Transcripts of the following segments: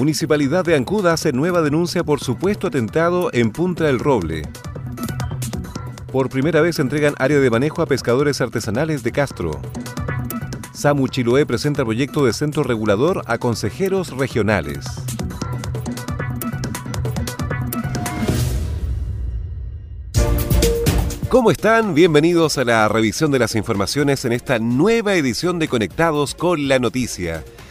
Municipalidad de Ancuda hace nueva denuncia por supuesto atentado en Punta del Roble. Por primera vez entregan área de manejo a pescadores artesanales de Castro. Samu Chiloé presenta proyecto de centro regulador a consejeros regionales. ¿Cómo están? Bienvenidos a la revisión de las informaciones en esta nueva edición de Conectados con la Noticia.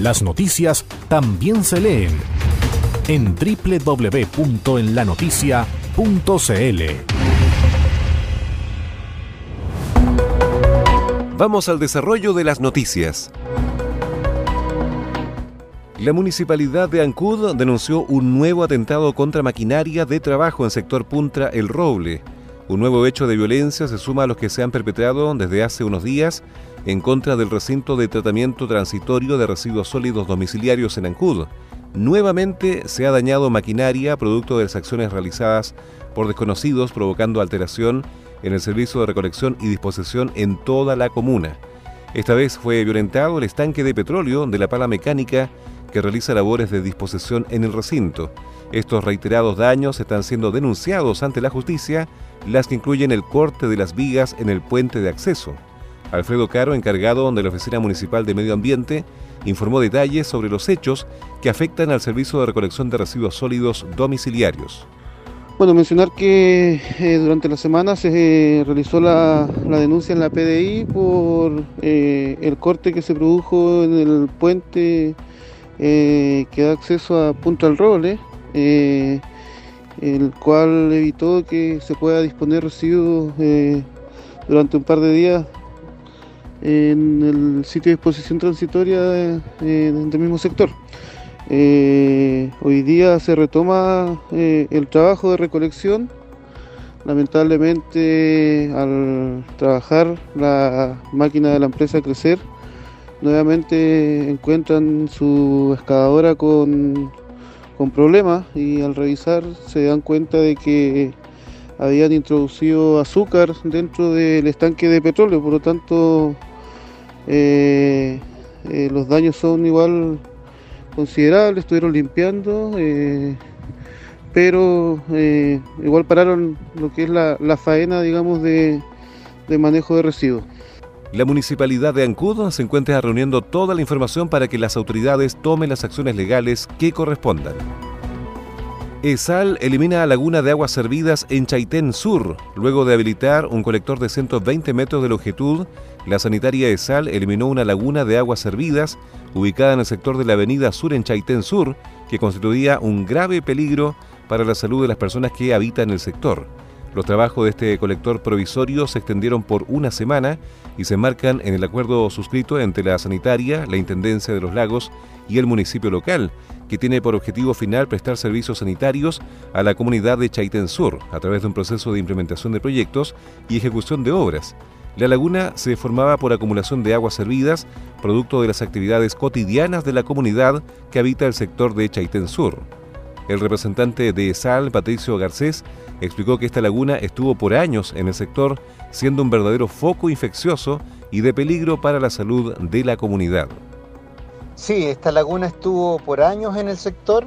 Las noticias también se leen en www.enlanoticia.cl. Vamos al desarrollo de las noticias. La municipalidad de Ancud denunció un nuevo atentado contra maquinaria de trabajo en sector Puntra El Roble. Un nuevo hecho de violencia se suma a los que se han perpetrado desde hace unos días en contra del recinto de tratamiento transitorio de residuos sólidos domiciliarios en Ancud. Nuevamente se ha dañado maquinaria producto de las acciones realizadas por desconocidos provocando alteración en el servicio de recolección y disposición en toda la comuna. Esta vez fue violentado el estanque de petróleo de la pala mecánica que realiza labores de disposición en el recinto. Estos reiterados daños están siendo denunciados ante la justicia, las que incluyen el corte de las vigas en el puente de acceso. Alfredo Caro, encargado de la Oficina Municipal de Medio Ambiente, informó detalles sobre los hechos que afectan al servicio de recolección de residuos sólidos domiciliarios. Bueno, mencionar que eh, durante la semana se eh, realizó la, denuncia en la PDI por eh, el corte que se produjo en el puente que da acceso a Punta del Roble, el cual evitó que se pueda disponer residuos durante un par de días en el sitio de disposición transitoria del mismo sector. Eh, hoy día se retoma eh, el trabajo de recolección. Lamentablemente al trabajar la máquina de la empresa Crecer, nuevamente encuentran su excavadora con, con problemas y al revisar se dan cuenta de que habían introducido azúcar dentro del estanque de petróleo, por lo tanto eh, eh, los daños son igual considerables, estuvieron limpiando, eh, pero igual pararon lo que es la, faena, digamos, de, de manejo de residuos. La municipalidad de Ancud se encuentra reuniendo toda la información para que las autoridades tomen las acciones legales que correspondan. ESAL elimina laguna de aguas servidas en Chaitén Sur. Luego de habilitar un colector de 120 metros de longitud, la sanitaria ESAL eliminó una laguna de aguas servidas ubicada en el sector de la avenida Sur en Chaitén Sur, que constituía un grave peligro para la salud de las personas que habitan el sector. Los trabajos de este colector provisorio se extendieron por una semana y se enmarcan en el acuerdo suscrito entre la sanitaria, la Intendencia de los Lagos y el municipio local, que tiene por objetivo final prestar servicios sanitarios a la comunidad de Chaitén Sur a través de un proceso de implementación de proyectos y ejecución de obras. La laguna se formaba por acumulación de aguas servidas, producto de las actividades cotidianas de la comunidad que habita el sector de Chaitén Sur. El representante de SAL, Patricio Garcés, explicó que esta laguna estuvo por años en el sector, siendo un verdadero foco infeccioso y de peligro para la salud de la comunidad. Sí, esta laguna estuvo por años en el sector,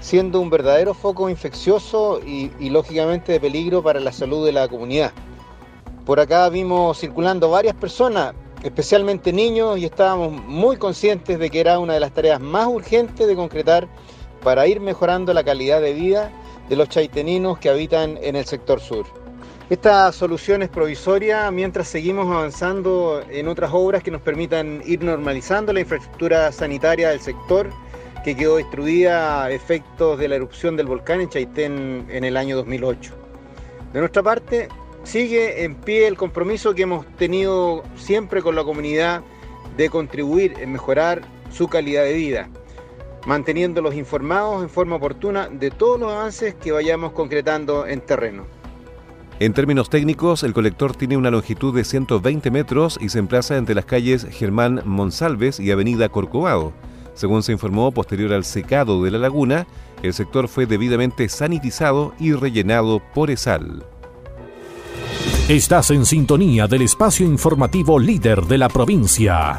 siendo un verdadero foco infeccioso y, lógicamente de peligro para la salud de la comunidad. Por acá vimos circulando varias personas, especialmente niños, y estábamos muy conscientes de que era una de las tareas más urgentes de concretar para ir mejorando la calidad de vida de los chaiteninos que habitan en el sector sur. Esta solución es provisoria mientras seguimos avanzando en otras obras que nos permitan ir normalizando la infraestructura sanitaria del sector que quedó destruida a efectos de la erupción del volcán en Chaitén en el año 2008. De nuestra parte, sigue en pie el compromiso que hemos tenido siempre con la comunidad de contribuir en mejorar su calidad de vida, manteniéndolos informados en forma oportuna de todos los avances que vayamos concretando en terreno. En términos técnicos, el colector tiene una longitud de 120 metros y se emplaza entre las calles Germán Monsalves y Avenida Corcovado. Según se informó, posterior al secado de la laguna, el sector fue debidamente sanitizado y rellenado por ESAL. Estás en sintonía del espacio informativo líder de la provincia.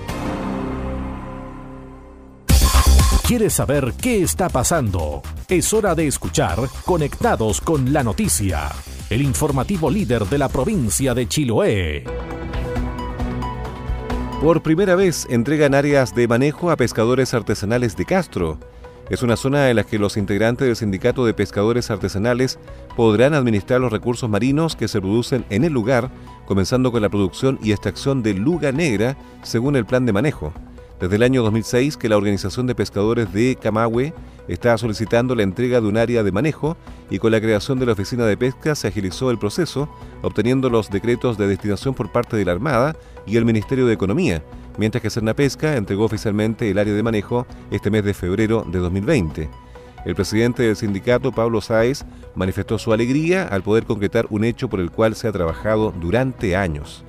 ¿Quieres saber qué está pasando? Es hora de escuchar Conectados con la Noticia, el informativo líder de la provincia de Chiloé. Por primera vez entregan áreas de manejo a pescadores artesanales de Castro. Es una zona en la que los integrantes del Sindicato de Pescadores Artesanales podrán administrar los recursos marinos que se producen en el lugar, comenzando con la producción y extracción de luga negra según el plan de manejo. Desde el año 2006 que la Organización de Pescadores de Camagüe está solicitando la entrega de un área de manejo y con la creación de la Oficina de Pesca se agilizó el proceso, obteniendo los decretos de destinación por parte de la Armada y el Ministerio de Economía, mientras que Cerna Pesca entregó oficialmente el área de manejo este mes de febrero de 2020. El presidente del sindicato, Pablo Sáez, manifestó su alegría al poder concretar un hecho por el cual se ha trabajado durante años.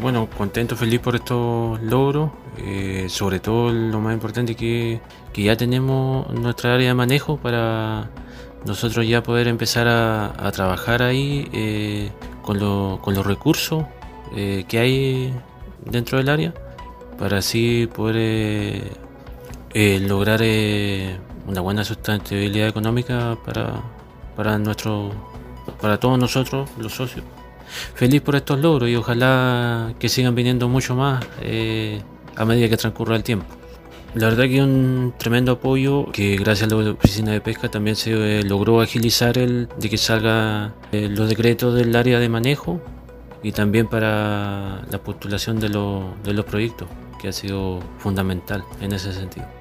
Bueno, contento, feliz por estos logros, eh, sobre todo lo más importante que, que ya tenemos nuestra área de manejo para nosotros ya poder empezar a, trabajar ahí eh, con, los recursos eh, que hay dentro del área para así poder lograr una buena sustentabilidad económica para, para, nuestro, para todos nosotros, los socios feliz por estos logros y ojalá que sigan viniendo mucho más eh, a medida que transcurra el tiempo. La verdad que un tremendo apoyo que gracias a la oficina de pesca también se eh, logró agilizar el de que salga eh, los decretos del área de manejo y también para la postulación de, de los proyectos, que ha sido fundamental en ese sentido.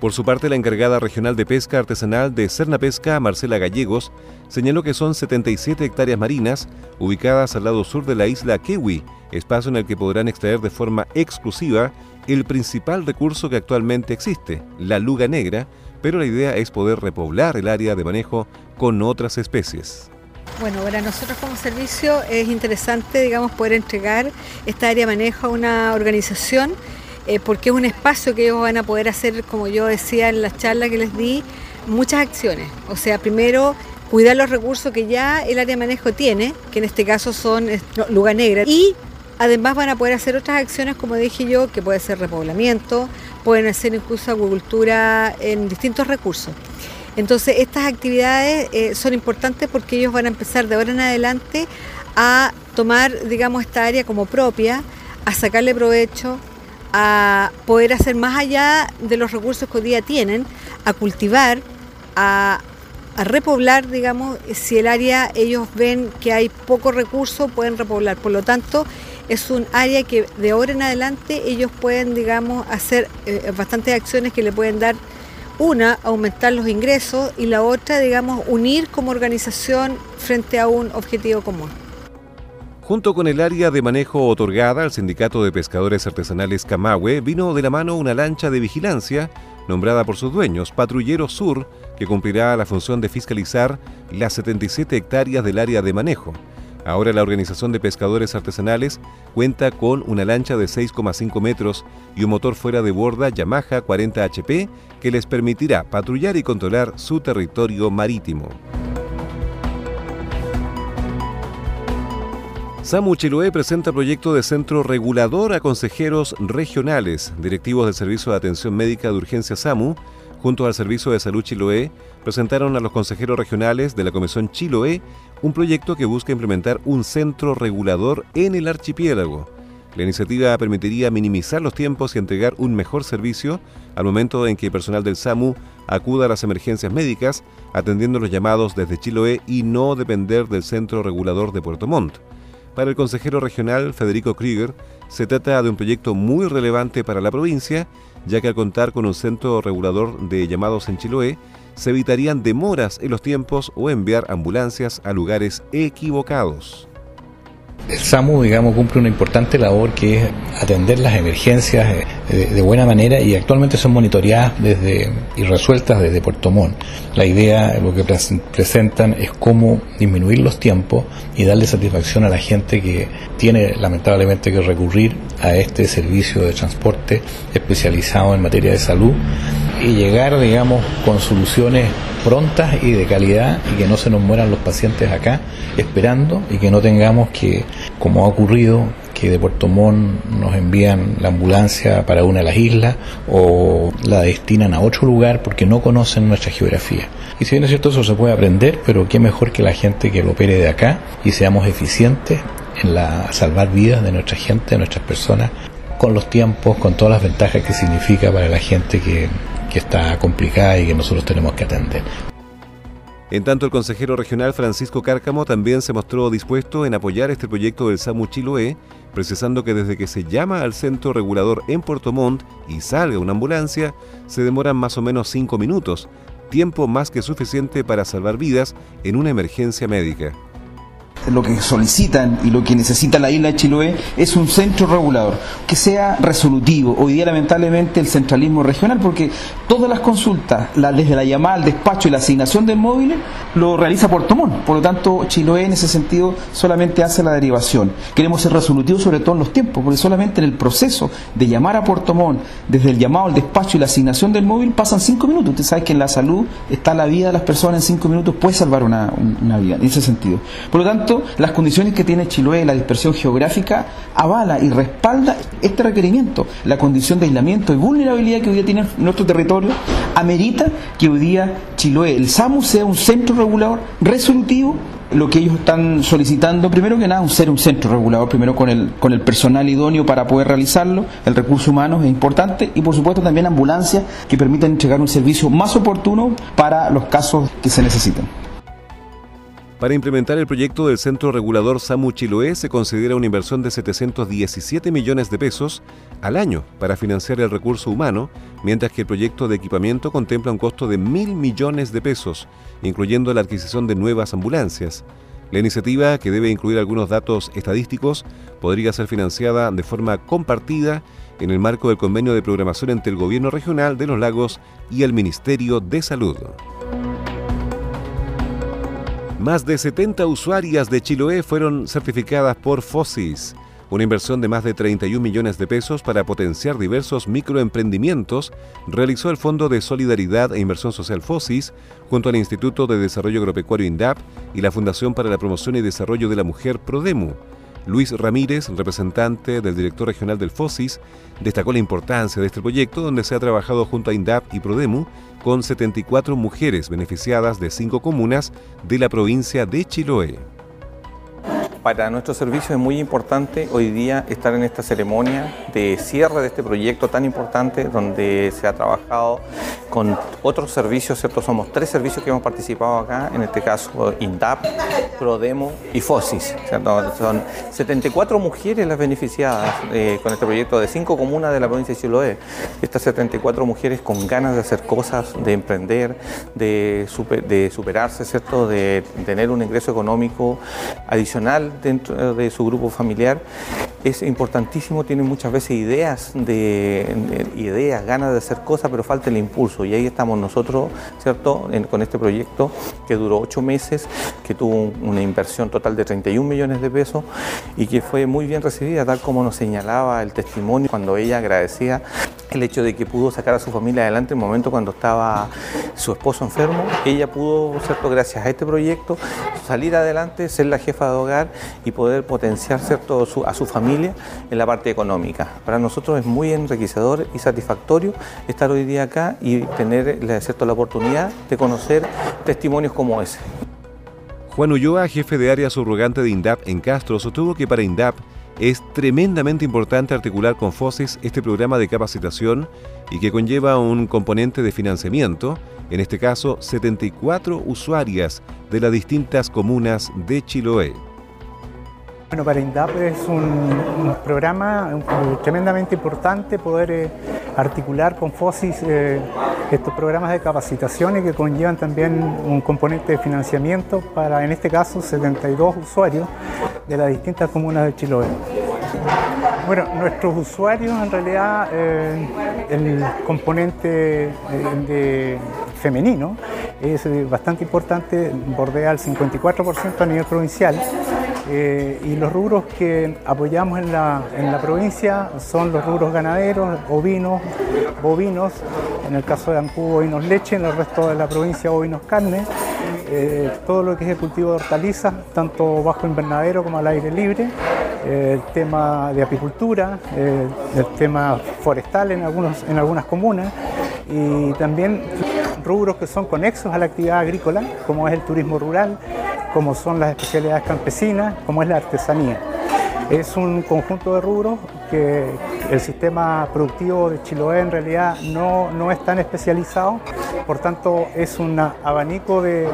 Por su parte, la encargada regional de pesca artesanal de Cerna Pesca, Marcela Gallegos, señaló que son 77 hectáreas marinas ubicadas al lado sur de la isla Kiwi, espacio en el que podrán extraer de forma exclusiva el principal recurso que actualmente existe, la luga negra, pero la idea es poder repoblar el área de manejo con otras especies. Bueno, para nosotros como servicio es interesante, digamos, poder entregar esta área de manejo a una organización eh, porque es un espacio que ellos van a poder hacer, como yo decía en la charla que les di, muchas acciones. O sea, primero cuidar los recursos que ya el área de manejo tiene, que en este caso son lugar negra, y además van a poder hacer otras acciones, como dije yo, que puede ser repoblamiento, pueden hacer incluso agricultura en distintos recursos. Entonces, estas actividades eh, son importantes porque ellos van a empezar de ahora en adelante a tomar, digamos, esta área como propia, a sacarle provecho, a poder hacer más allá de los recursos que hoy día tienen, a cultivar, a, repoblar, digamos, si el área ellos ven que hay poco recurso, pueden repoblar. Por lo tanto, es un área que de ahora en adelante ellos pueden, digamos, hacer eh, bastantes acciones que le pueden dar una, aumentar los ingresos y la otra, digamos, unir como organización frente a un objetivo común. Junto con el área de manejo otorgada al Sindicato de Pescadores Artesanales Camagüe, vino de la mano una lancha de vigilancia nombrada por sus dueños, Patrullero Sur, que cumplirá la función de fiscalizar las 77 hectáreas del área de manejo. Ahora la Organización de Pescadores Artesanales cuenta con una lancha de 6,5 metros y un motor fuera de borda Yamaha 40 HP que les permitirá patrullar y controlar su territorio marítimo. SAMU Chiloé presenta proyecto de centro regulador a consejeros regionales, directivos del Servicio de Atención Médica de Urgencia SAMU, junto al Servicio de Salud Chiloé, presentaron a los consejeros regionales de la Comisión Chiloé un proyecto que busca implementar un centro regulador en el archipiélago. La iniciativa permitiría minimizar los tiempos y entregar un mejor servicio al momento en que el personal del SAMU acuda a las emergencias médicas, atendiendo los llamados desde Chiloé y no depender del centro regulador de Puerto Montt. Para el consejero regional Federico Krieger, se trata de un proyecto muy relevante para la provincia, ya que al contar con un centro regulador de llamados en Chiloé, se evitarían demoras en los tiempos o enviar ambulancias a lugares equivocados el SAMU, digamos, cumple una importante labor que es atender las emergencias eh, de, buena manera y actualmente son monitoreadas desde y resueltas desde Puerto Montt. La idea, lo que presentan es cómo disminuir los tiempos y darle satisfacción a la gente que tiene lamentablemente que recurrir a este servicio de transporte especializado en materia de salud y llegar, digamos, con soluciones prontas y de calidad y que no se nos mueran los pacientes acá esperando y que no tengamos que, como ha ocurrido, que de Puerto Montt nos envían la ambulancia para una de las islas o la destinan a otro lugar porque no conocen nuestra geografía. Y si bien es cierto eso se puede aprender, pero qué mejor que la gente que lo opere de acá y seamos eficientes en la salvar vidas de nuestra gente, de nuestras personas, con los tiempos, con todas las ventajas que significa para la gente que, que está complicada y que nosotros tenemos que atender. En tanto, el consejero regional Francisco Cárcamo también se mostró dispuesto en apoyar este proyecto del SAMU Chiloé, precisando que desde que se llama al centro regulador en Puerto Montt y salga una ambulancia, se demoran más o menos cinco minutos, tiempo más que suficiente para salvar vidas en una emergencia médica lo que solicitan y lo que necesita la isla de Chiloé es un centro regulador que sea resolutivo. Hoy día lamentablemente el centralismo regional, porque todas las consultas, desde la llamada al despacho y la asignación del móvil, lo realiza Puerto Montt. Por lo tanto, Chiloé en ese sentido solamente hace la derivación. Queremos ser resolutivos sobre todo en los tiempos, porque solamente en el proceso de llamar a Puerto Montt, desde el llamado al despacho y la asignación del móvil, pasan cinco minutos. Usted sabe que en la salud está la vida de las personas en cinco minutos, puede salvar una, una vida, en ese sentido. Por lo tanto, las condiciones que tiene Chiloé, la dispersión geográfica, avala y respalda este requerimiento. La condición de aislamiento y vulnerabilidad que hoy día tiene nuestro territorio amerita que hoy día Chiloé, el SAMU, sea un centro regulador resolutivo lo que ellos están solicitando, primero que nada, un ser un centro regulador, primero con el, con el personal idóneo para poder realizarlo, el recurso humano es importante y por supuesto también ambulancias que permitan entregar un servicio más oportuno para los casos que se necesiten. Para implementar el proyecto del Centro Regulador SAMU Chiloé se considera una inversión de 717 millones de pesos al año para financiar el recurso humano, mientras que el proyecto de equipamiento contempla un costo de mil millones de pesos, incluyendo la adquisición de nuevas ambulancias. La iniciativa, que debe incluir algunos datos estadísticos, podría ser financiada de forma compartida en el marco del convenio de programación entre el Gobierno Regional de los Lagos y el Ministerio de Salud. Más de 70 usuarias de Chiloé fueron certificadas por FOSIS, una inversión de más de 31 millones de pesos para potenciar diversos microemprendimientos, realizó el Fondo de Solidaridad e Inversión Social FOSIS junto al Instituto de Desarrollo Agropecuario INDAP y la Fundación para la Promoción y Desarrollo de la Mujer PRODEMU. Luis Ramírez, representante del director regional del FOSIS, destacó la importancia de este proyecto donde se ha trabajado junto a INDAP y PRODEMU con 74 mujeres beneficiadas de cinco comunas de la provincia de Chiloé. Para nuestro servicio es muy importante hoy día estar en esta ceremonia de cierre de este proyecto tan importante donde se ha trabajado con otros servicios, ¿cierto? Somos tres servicios que hemos participado acá, en este caso INDAP, PRODEMO y FOSIS. Son 74 mujeres las beneficiadas eh, con este proyecto de cinco comunas de la provincia de Chiloé. Estas 74 mujeres con ganas de hacer cosas, de emprender, de, de superarse, ¿cierto? De tener un ingreso económico adicional dentro de su grupo familiar es importantísimo, tienen muchas veces ideas, de, ideas, ganas de hacer cosas, pero falta el impulso. Y ahí estamos nosotros, ¿cierto?, con este proyecto que duró ocho meses, que tuvo una inversión total de 31 millones de pesos y que fue muy bien recibida, tal como nos señalaba el testimonio cuando ella agradecía el hecho de que pudo sacar a su familia adelante en el momento cuando estaba su esposo enfermo. Ella pudo, ¿cierto? gracias a este proyecto, salir adelante, ser la jefa de hogar y poder potenciar ¿cierto? a su familia en la parte económica. Para nosotros es muy enriquecedor y satisfactorio estar hoy día acá y tener ¿cierto? la oportunidad de conocer testimonios como ese. Juan Ulloa, jefe de área subrogante de INDAP en Castro, sostuvo que para INDAP es tremendamente importante articular con FOSES este programa de capacitación y que conlleva un componente de financiamiento, en este caso 74 usuarias de las distintas comunas de Chiloé. Bueno, para INDAP es un, programa tremendamente importante poder eh, articular con FOSIS eh, estos programas de capacitación y que conllevan también un componente de financiamiento para, en este caso, 72 usuarios de las distintas comunas de Chiloé. Bueno, nuestros usuarios en realidad eh, el componente de femenino es bastante importante, bordea el 54% a nivel provincial eh, y los rubros que apoyamos en la, en la, provincia son los rubros ganaderos, ovinos, bovinos, en el caso de Ancú, bovinos leche, en el resto de la provincia bovinos carne, eh, todo lo que es el cultivo de hortalizas, tanto bajo invernadero como al aire libre, eh, el tema de apicultura, el tema forestal en, algunos, en algunas comunas. Y también rubros que son conexos a la actividad agrícola, como es el turismo rural, como son las especialidades campesinas, como es la artesanía. Es un conjunto de rubros que el sistema productivo de Chiloé en realidad no, no es tan especializado, por tanto es un abanico de,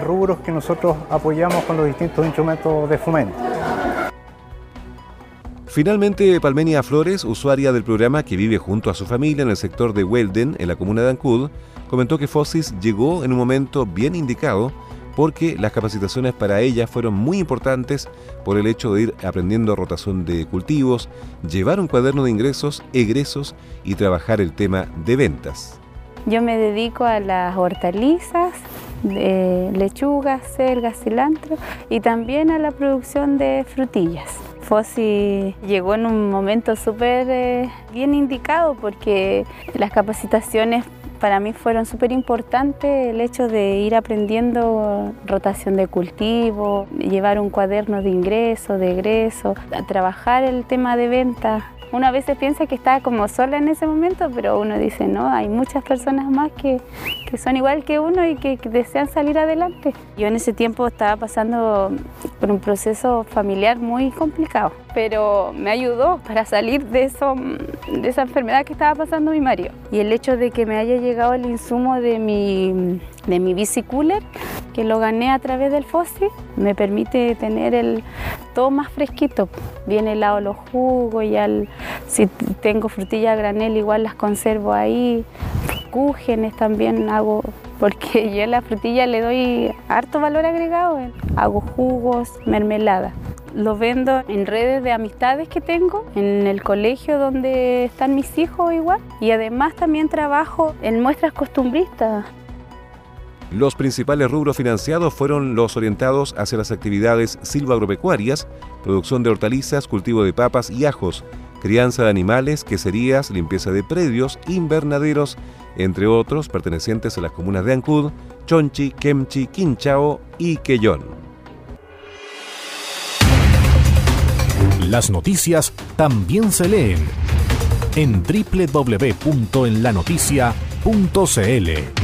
rubros que nosotros apoyamos con los distintos instrumentos de fomento. Finalmente, Palmenia Flores, usuaria del programa que vive junto a su familia en el sector de Welden, en la comuna de Ancud, comentó que Fosis llegó en un momento bien indicado porque las capacitaciones para ella fueron muy importantes por el hecho de ir aprendiendo rotación de cultivos, llevar un cuaderno de ingresos, egresos y trabajar el tema de ventas. Yo me dedico a las hortalizas, de lechugas, selgas, cilantro y también a la producción de frutillas. Fossi llegó en un momento súper eh, bien indicado porque las capacitaciones para mí fueron súper importantes el hecho de ir aprendiendo rotación de cultivo, llevar un cuaderno de ingreso, de egreso, trabajar el tema de venta. Uno a veces piensa que está como sola en ese momento, pero uno dice, no, hay muchas personas más que, que son igual que uno y que, que, desean salir adelante. Yo en ese tiempo estaba pasando por un proceso familiar muy complicado, pero me ayudó para salir de, eso, de esa enfermedad que estaba pasando mi marido. Y el hecho de que me haya llegado el insumo de mi, de mi bicicooler, que lo gané a través del FOSI, me permite tener el todo más fresquito. Bien helado los jugos, y al, si tengo frutilla a granel igual las conservo ahí. Cúgenes también hago, porque yo a la frutilla le doy harto valor agregado. Hago jugos, mermelada. Lo vendo en redes de amistades que tengo, en el colegio donde están mis hijos igual. Y además también trabajo en muestras costumbristas. Los principales rubros financiados fueron los orientados hacia las actividades silvagropecuarias, producción de hortalizas, cultivo de papas y ajos, crianza de animales, queserías, limpieza de predios, invernaderos, entre otros pertenecientes a las comunas de Ancud, Chonchi, Kemchi, Quinchao y Quellón. Las noticias también se leen en www.enlanoticia.cl.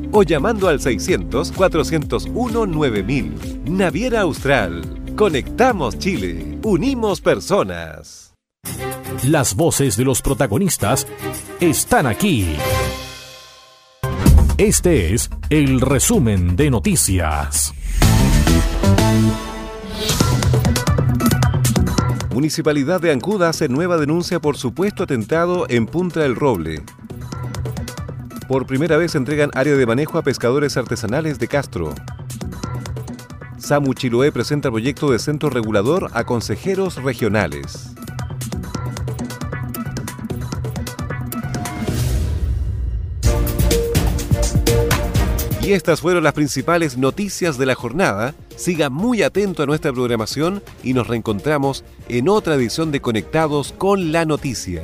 o llamando al 600-401-9000. Naviera Austral. Conectamos Chile. Unimos personas. Las voces de los protagonistas están aquí. Este es el resumen de noticias. Municipalidad de Ancuda hace nueva denuncia por supuesto atentado en Punta del Roble. Por primera vez entregan área de manejo a pescadores artesanales de Castro. Samu Chiloé presenta proyecto de centro regulador a consejeros regionales. Y estas fueron las principales noticias de la jornada. Siga muy atento a nuestra programación y nos reencontramos en otra edición de Conectados con la Noticia.